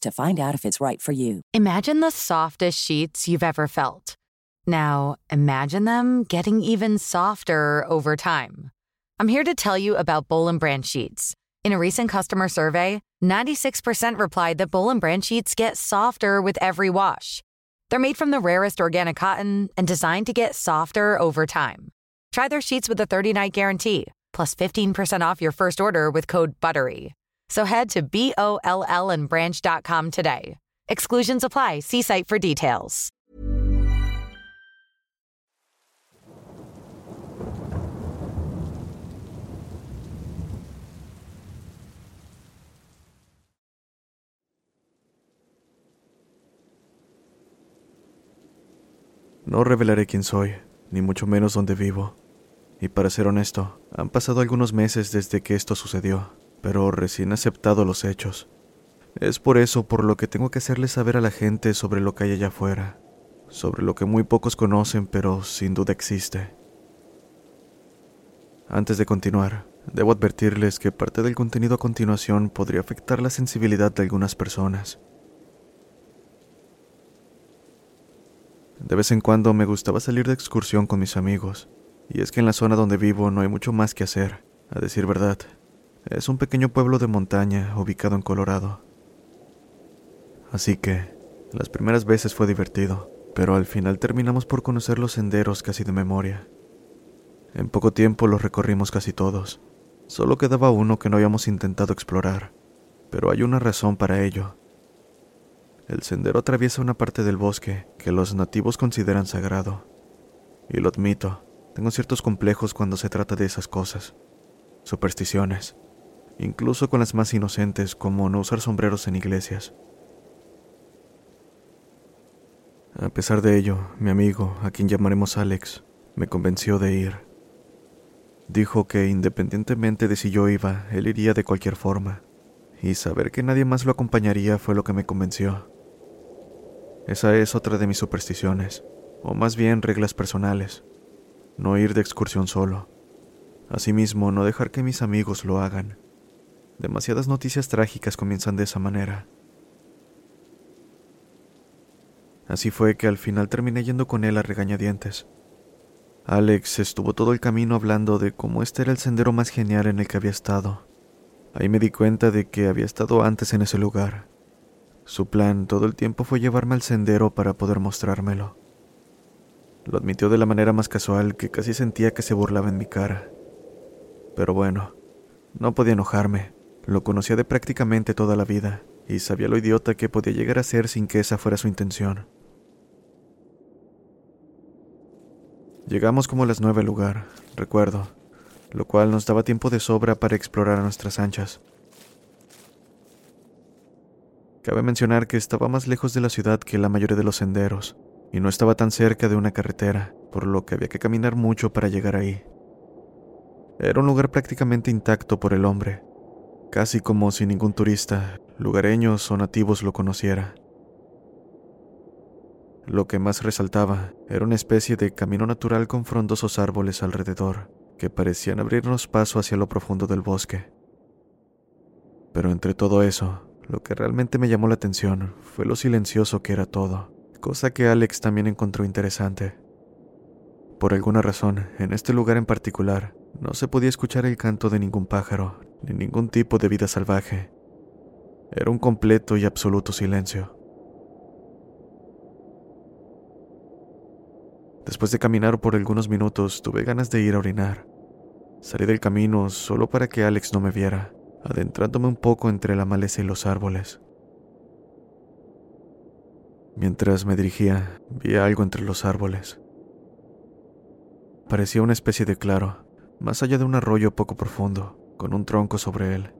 to find out if it's right for you. Imagine the softest sheets you've ever felt. Now, imagine them getting even softer over time. I'm here to tell you about Bowl Branch sheets. In a recent customer survey, 96% replied that Bowl Branch sheets get softer with every wash. They're made from the rarest organic cotton and designed to get softer over time. Try their sheets with a 30-night guarantee, plus 15% off your first order with code BUTTERY. So head to B-O-L-L and branch.com today. Exclusions apply. See site for details. No revelaré quién soy, ni mucho menos dónde vivo. Y para ser honesto, han pasado algunos meses desde que esto sucedió, pero recién aceptado los hechos. Es por eso por lo que tengo que hacerles saber a la gente sobre lo que hay allá afuera, sobre lo que muy pocos conocen, pero sin duda existe. Antes de continuar, debo advertirles que parte del contenido a continuación podría afectar la sensibilidad de algunas personas. De vez en cuando me gustaba salir de excursión con mis amigos, y es que en la zona donde vivo no hay mucho más que hacer, a decir verdad. Es un pequeño pueblo de montaña ubicado en Colorado. Así que, las primeras veces fue divertido, pero al final terminamos por conocer los senderos casi de memoria. En poco tiempo los recorrimos casi todos. Solo quedaba uno que no habíamos intentado explorar, pero hay una razón para ello. El sendero atraviesa una parte del bosque que los nativos consideran sagrado. Y lo admito, tengo ciertos complejos cuando se trata de esas cosas. Supersticiones incluso con las más inocentes como no usar sombreros en iglesias. A pesar de ello, mi amigo, a quien llamaremos Alex, me convenció de ir. Dijo que independientemente de si yo iba, él iría de cualquier forma, y saber que nadie más lo acompañaría fue lo que me convenció. Esa es otra de mis supersticiones, o más bien reglas personales. No ir de excursión solo. Asimismo, no dejar que mis amigos lo hagan. Demasiadas noticias trágicas comienzan de esa manera. Así fue que al final terminé yendo con él a regañadientes. Alex estuvo todo el camino hablando de cómo este era el sendero más genial en el que había estado. Ahí me di cuenta de que había estado antes en ese lugar. Su plan todo el tiempo fue llevarme al sendero para poder mostrármelo. Lo admitió de la manera más casual que casi sentía que se burlaba en mi cara. Pero bueno, no podía enojarme. Lo conocía de prácticamente toda la vida y sabía lo idiota que podía llegar a ser sin que esa fuera su intención. Llegamos como a las nueve al lugar, recuerdo, lo cual nos daba tiempo de sobra para explorar a nuestras anchas. Cabe mencionar que estaba más lejos de la ciudad que la mayoría de los senderos, y no estaba tan cerca de una carretera, por lo que había que caminar mucho para llegar ahí. Era un lugar prácticamente intacto por el hombre, casi como si ningún turista, lugareños o nativos lo conociera. Lo que más resaltaba era una especie de camino natural con frondosos árboles alrededor, que parecían abrirnos paso hacia lo profundo del bosque. Pero entre todo eso, lo que realmente me llamó la atención fue lo silencioso que era todo, cosa que Alex también encontró interesante. Por alguna razón, en este lugar en particular, no se podía escuchar el canto de ningún pájaro, ni ningún tipo de vida salvaje. Era un completo y absoluto silencio. Después de caminar por algunos minutos, tuve ganas de ir a orinar. Salí del camino solo para que Alex no me viera, adentrándome un poco entre la maleza y los árboles. Mientras me dirigía, vi algo entre los árboles. Parecía una especie de claro, más allá de un arroyo poco profundo, con un tronco sobre él.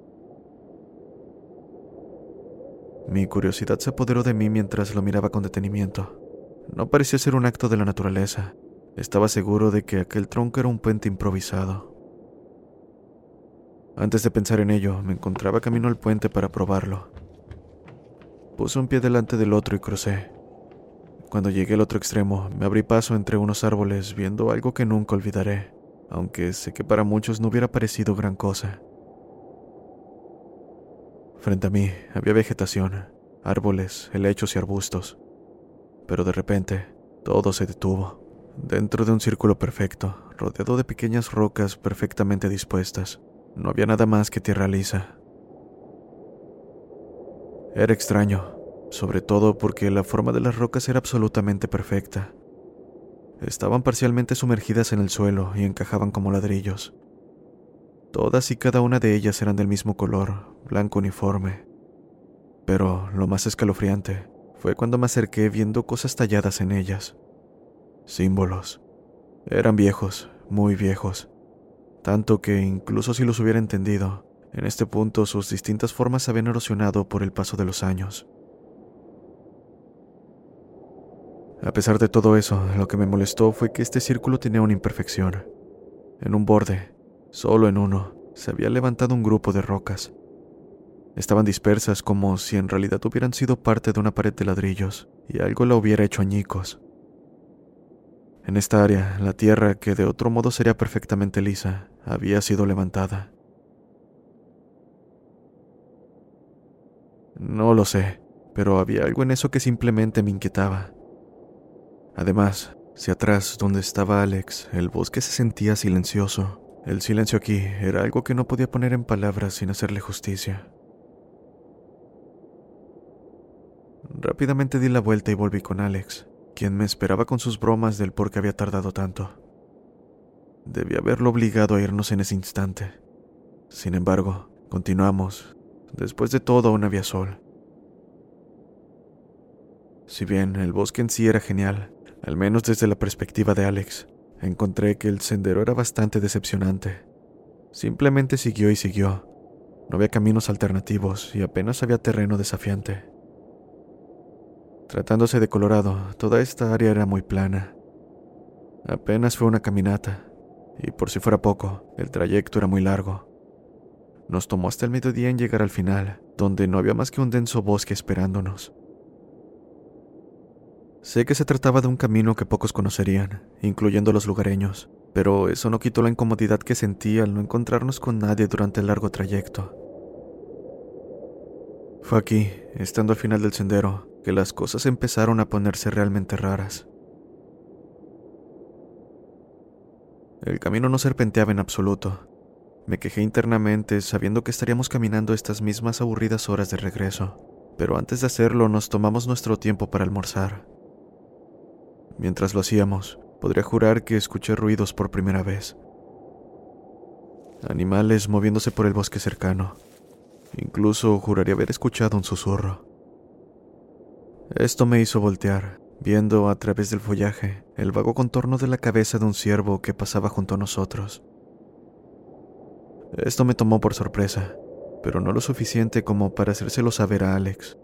Mi curiosidad se apoderó de mí mientras lo miraba con detenimiento. No parecía ser un acto de la naturaleza. Estaba seguro de que aquel tronco era un puente improvisado. Antes de pensar en ello, me encontraba camino al puente para probarlo. Puse un pie delante del otro y crucé. Cuando llegué al otro extremo, me abrí paso entre unos árboles viendo algo que nunca olvidaré, aunque sé que para muchos no hubiera parecido gran cosa. Frente a mí había vegetación, árboles, helechos y arbustos pero de repente todo se detuvo, dentro de un círculo perfecto, rodeado de pequeñas rocas perfectamente dispuestas. No había nada más que tierra lisa. Era extraño, sobre todo porque la forma de las rocas era absolutamente perfecta. Estaban parcialmente sumergidas en el suelo y encajaban como ladrillos. Todas y cada una de ellas eran del mismo color, blanco uniforme. Pero lo más escalofriante fue cuando me acerqué viendo cosas talladas en ellas. Símbolos. Eran viejos, muy viejos. Tanto que, incluso si los hubiera entendido, en este punto sus distintas formas habían erosionado por el paso de los años. A pesar de todo eso, lo que me molestó fue que este círculo tenía una imperfección. En un borde, solo en uno, se había levantado un grupo de rocas, Estaban dispersas como si en realidad hubieran sido parte de una pared de ladrillos y algo la hubiera hecho añicos. En esta área, la tierra, que de otro modo sería perfectamente lisa, había sido levantada. No lo sé, pero había algo en eso que simplemente me inquietaba. Además, si atrás, donde estaba Alex, el bosque se sentía silencioso. El silencio aquí era algo que no podía poner en palabras sin hacerle justicia. Rápidamente di la vuelta y volví con Alex, quien me esperaba con sus bromas del por qué había tardado tanto. Debí haberlo obligado a irnos en ese instante. Sin embargo, continuamos. Después de todo, aún había sol. Si bien el bosque en sí era genial, al menos desde la perspectiva de Alex, encontré que el sendero era bastante decepcionante. Simplemente siguió y siguió. No había caminos alternativos y apenas había terreno desafiante. Tratándose de Colorado, toda esta área era muy plana. Apenas fue una caminata, y por si fuera poco, el trayecto era muy largo. Nos tomó hasta el mediodía en llegar al final, donde no había más que un denso bosque esperándonos. Sé que se trataba de un camino que pocos conocerían, incluyendo los lugareños, pero eso no quitó la incomodidad que sentí al no encontrarnos con nadie durante el largo trayecto. Fue aquí, estando al final del sendero, que las cosas empezaron a ponerse realmente raras. El camino no serpenteaba en absoluto. Me quejé internamente sabiendo que estaríamos caminando estas mismas aburridas horas de regreso, pero antes de hacerlo nos tomamos nuestro tiempo para almorzar. Mientras lo hacíamos, podría jurar que escuché ruidos por primera vez. Animales moviéndose por el bosque cercano. Incluso juraría haber escuchado un susurro. Esto me hizo voltear, viendo a través del follaje el vago contorno de la cabeza de un ciervo que pasaba junto a nosotros. Esto me tomó por sorpresa, pero no lo suficiente como para hacérselo saber a Alex.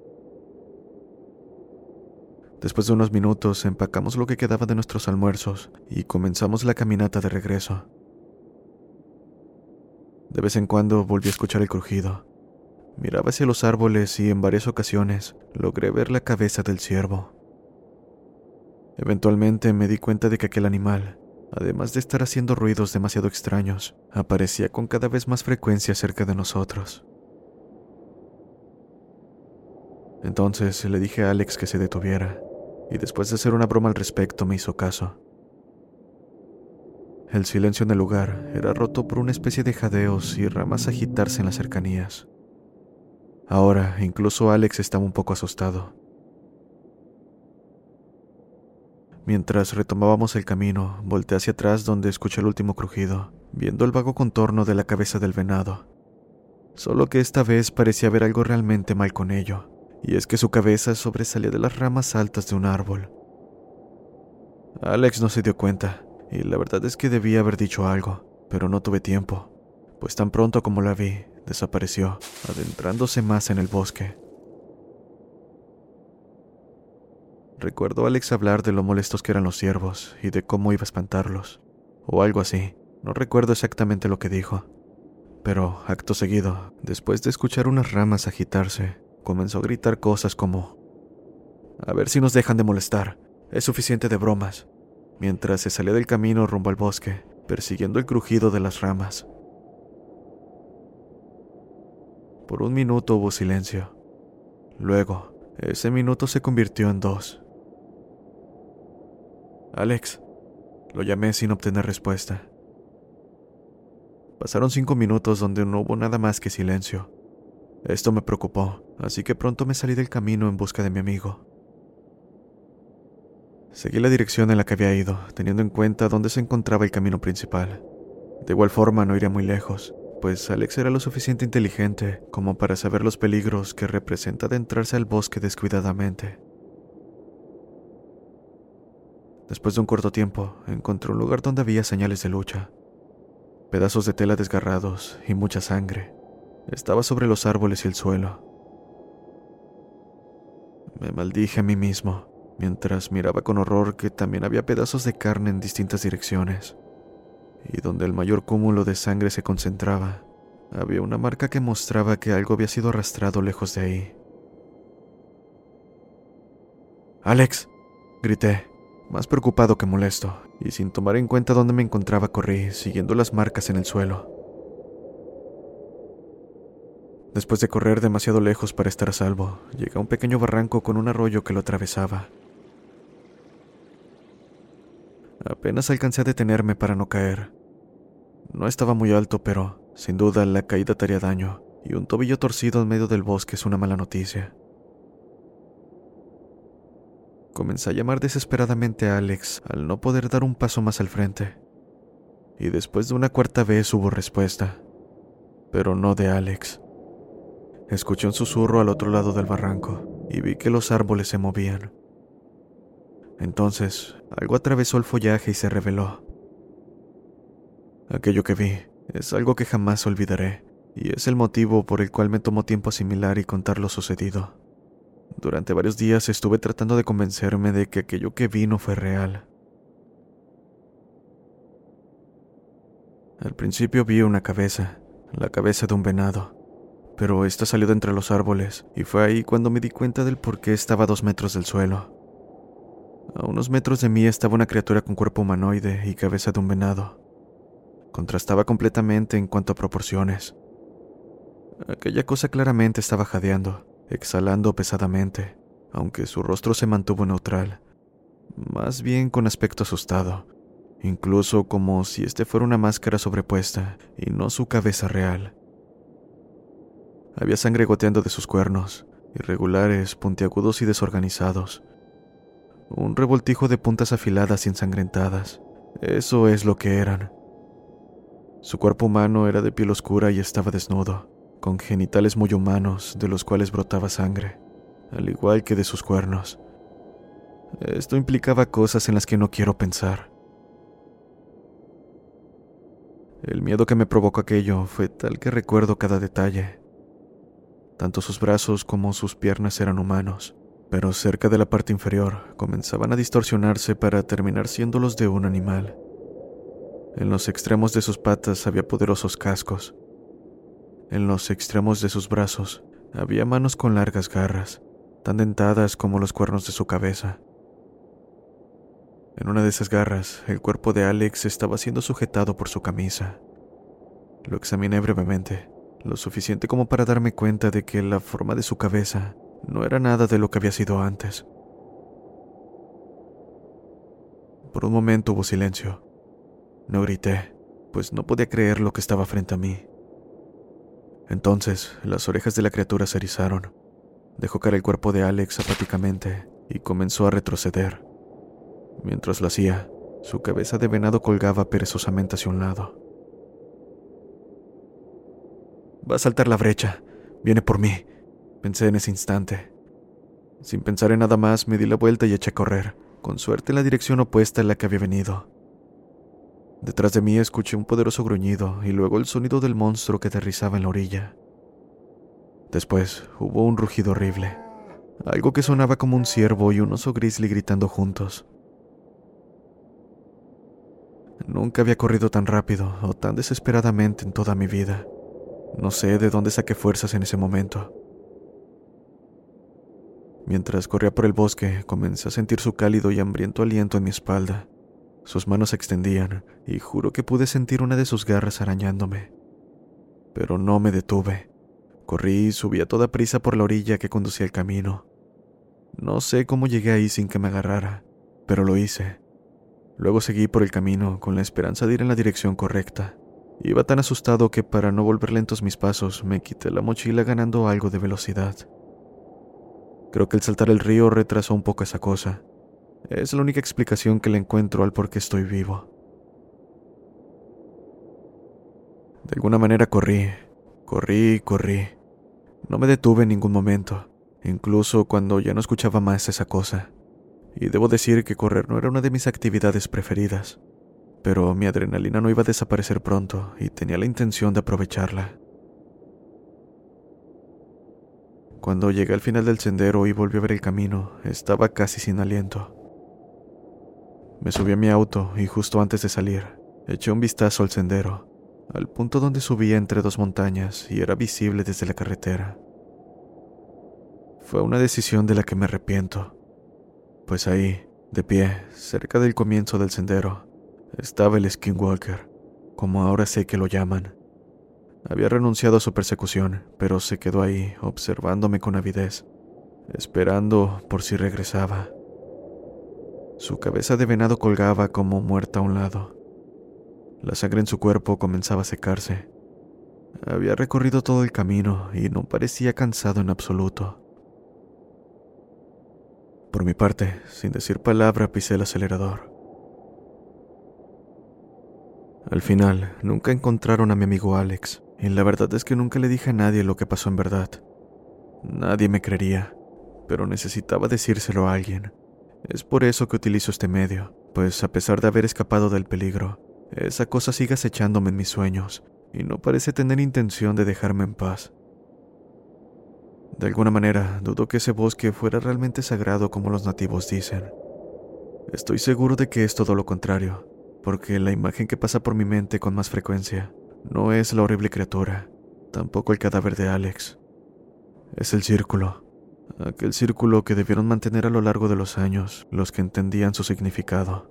Después de unos minutos empacamos lo que quedaba de nuestros almuerzos y comenzamos la caminata de regreso. De vez en cuando volví a escuchar el crujido. Miraba hacia los árboles y en varias ocasiones logré ver la cabeza del ciervo. Eventualmente me di cuenta de que aquel animal, además de estar haciendo ruidos demasiado extraños, aparecía con cada vez más frecuencia cerca de nosotros. Entonces le dije a Alex que se detuviera, y después de hacer una broma al respecto me hizo caso. El silencio en el lugar era roto por una especie de jadeos y ramas agitarse en las cercanías. Ahora incluso Alex estaba un poco asustado. Mientras retomábamos el camino, volteé hacia atrás donde escuché el último crujido, viendo el vago contorno de la cabeza del venado. Solo que esta vez parecía haber algo realmente mal con ello, y es que su cabeza sobresalía de las ramas altas de un árbol. Alex no se dio cuenta, y la verdad es que debía haber dicho algo, pero no tuve tiempo, pues tan pronto como la vi, desapareció, adentrándose más en el bosque. Recuerdo a Alex hablar de lo molestos que eran los ciervos y de cómo iba a espantarlos, o algo así. No recuerdo exactamente lo que dijo. Pero, acto seguido, después de escuchar unas ramas agitarse, comenzó a gritar cosas como, A ver si nos dejan de molestar, es suficiente de bromas, mientras se salía del camino rumbo al bosque, persiguiendo el crujido de las ramas. Por un minuto hubo silencio. Luego, ese minuto se convirtió en dos. Alex. Lo llamé sin obtener respuesta. Pasaron cinco minutos donde no hubo nada más que silencio. Esto me preocupó, así que pronto me salí del camino en busca de mi amigo. Seguí la dirección en la que había ido, teniendo en cuenta dónde se encontraba el camino principal. De igual forma no iría muy lejos, pues Alex era lo suficiente inteligente como para saber los peligros que representa adentrarse al bosque descuidadamente. Después de un corto tiempo, encontré un lugar donde había señales de lucha. Pedazos de tela desgarrados y mucha sangre. Estaba sobre los árboles y el suelo. Me maldije a mí mismo, mientras miraba con horror que también había pedazos de carne en distintas direcciones. Y donde el mayor cúmulo de sangre se concentraba, había una marca que mostraba que algo había sido arrastrado lejos de ahí. Alex, grité más preocupado que molesto, y sin tomar en cuenta dónde me encontraba corrí, siguiendo las marcas en el suelo. Después de correr demasiado lejos para estar a salvo, llegué a un pequeño barranco con un arroyo que lo atravesaba. Apenas alcancé a detenerme para no caer. No estaba muy alto, pero, sin duda, la caída te haría daño, y un tobillo torcido en medio del bosque es una mala noticia. Comencé a llamar desesperadamente a Alex al no poder dar un paso más al frente. Y después de una cuarta vez hubo respuesta, pero no de Alex. Escuché un susurro al otro lado del barranco y vi que los árboles se movían. Entonces, algo atravesó el follaje y se reveló. Aquello que vi es algo que jamás olvidaré, y es el motivo por el cual me tomó tiempo asimilar y contar lo sucedido. Durante varios días estuve tratando de convencerme de que aquello que vi no fue real. Al principio vi una cabeza, la cabeza de un venado, pero esta salió de entre los árboles y fue ahí cuando me di cuenta del por qué estaba a dos metros del suelo. A unos metros de mí estaba una criatura con cuerpo humanoide y cabeza de un venado. Contrastaba completamente en cuanto a proporciones. Aquella cosa claramente estaba jadeando, exhalando pesadamente, aunque su rostro se mantuvo neutral, más bien con aspecto asustado, incluso como si este fuera una máscara sobrepuesta y no su cabeza real. Había sangre goteando de sus cuernos, irregulares, puntiagudos y desorganizados. un revoltijo de puntas afiladas y ensangrentadas. Eso es lo que eran. Su cuerpo humano era de piel oscura y estaba desnudo, con genitales muy humanos de los cuales brotaba sangre, al igual que de sus cuernos. Esto implicaba cosas en las que no quiero pensar. El miedo que me provocó aquello fue tal que recuerdo cada detalle. Tanto sus brazos como sus piernas eran humanos, pero cerca de la parte inferior comenzaban a distorsionarse para terminar siendo los de un animal. En los extremos de sus patas había poderosos cascos. En los extremos de sus brazos había manos con largas garras, tan dentadas como los cuernos de su cabeza. En una de esas garras, el cuerpo de Alex estaba siendo sujetado por su camisa. Lo examiné brevemente, lo suficiente como para darme cuenta de que la forma de su cabeza no era nada de lo que había sido antes. Por un momento hubo silencio. No grité, pues no podía creer lo que estaba frente a mí. Entonces, las orejas de la criatura se erizaron. Dejó caer el cuerpo de Alex apáticamente y comenzó a retroceder. Mientras lo hacía, su cabeza de venado colgaba perezosamente hacia un lado. Va a saltar la brecha. Viene por mí, pensé en ese instante. Sin pensar en nada más, me di la vuelta y eché a correr, con suerte en la dirección opuesta a la que había venido. Detrás de mí escuché un poderoso gruñido y luego el sonido del monstruo que aterrizaba en la orilla. Después hubo un rugido horrible, algo que sonaba como un ciervo y un oso grizzly gritando juntos. Nunca había corrido tan rápido o tan desesperadamente en toda mi vida. No sé de dónde saqué fuerzas en ese momento. Mientras corría por el bosque, comencé a sentir su cálido y hambriento aliento en mi espalda. Sus manos se extendían y juro que pude sentir una de sus garras arañándome. Pero no me detuve. Corrí y subí a toda prisa por la orilla que conducía el camino. No sé cómo llegué ahí sin que me agarrara, pero lo hice. Luego seguí por el camino con la esperanza de ir en la dirección correcta. Iba tan asustado que para no volver lentos mis pasos me quité la mochila ganando algo de velocidad. Creo que el saltar el río retrasó un poco esa cosa. Es la única explicación que le encuentro al por qué estoy vivo. De alguna manera corrí, corrí corrí. No me detuve en ningún momento, incluso cuando ya no escuchaba más esa cosa y debo decir que correr no era una de mis actividades preferidas, pero mi adrenalina no iba a desaparecer pronto y tenía la intención de aprovecharla. Cuando llegué al final del sendero y volví a ver el camino, estaba casi sin aliento. Me subí a mi auto y justo antes de salir, eché un vistazo al sendero, al punto donde subía entre dos montañas y era visible desde la carretera. Fue una decisión de la que me arrepiento pues ahí, de pie, cerca del comienzo del sendero, estaba el Skinwalker, como ahora sé que lo llaman. Había renunciado a su persecución, pero se quedó ahí, observándome con avidez, esperando por si regresaba. Su cabeza de venado colgaba como muerta a un lado. La sangre en su cuerpo comenzaba a secarse. Había recorrido todo el camino y no parecía cansado en absoluto. Por mi parte, sin decir palabra, pisé el acelerador. Al final, nunca encontraron a mi amigo Alex, y la verdad es que nunca le dije a nadie lo que pasó en verdad. Nadie me creería, pero necesitaba decírselo a alguien. Es por eso que utilizo este medio, pues a pesar de haber escapado del peligro, esa cosa sigue acechándome en mis sueños, y no parece tener intención de dejarme en paz. De alguna manera, dudo que ese bosque fuera realmente sagrado como los nativos dicen. Estoy seguro de que es todo lo contrario, porque la imagen que pasa por mi mente con más frecuencia no es la horrible criatura, tampoco el cadáver de Alex. Es el círculo, aquel círculo que debieron mantener a lo largo de los años los que entendían su significado.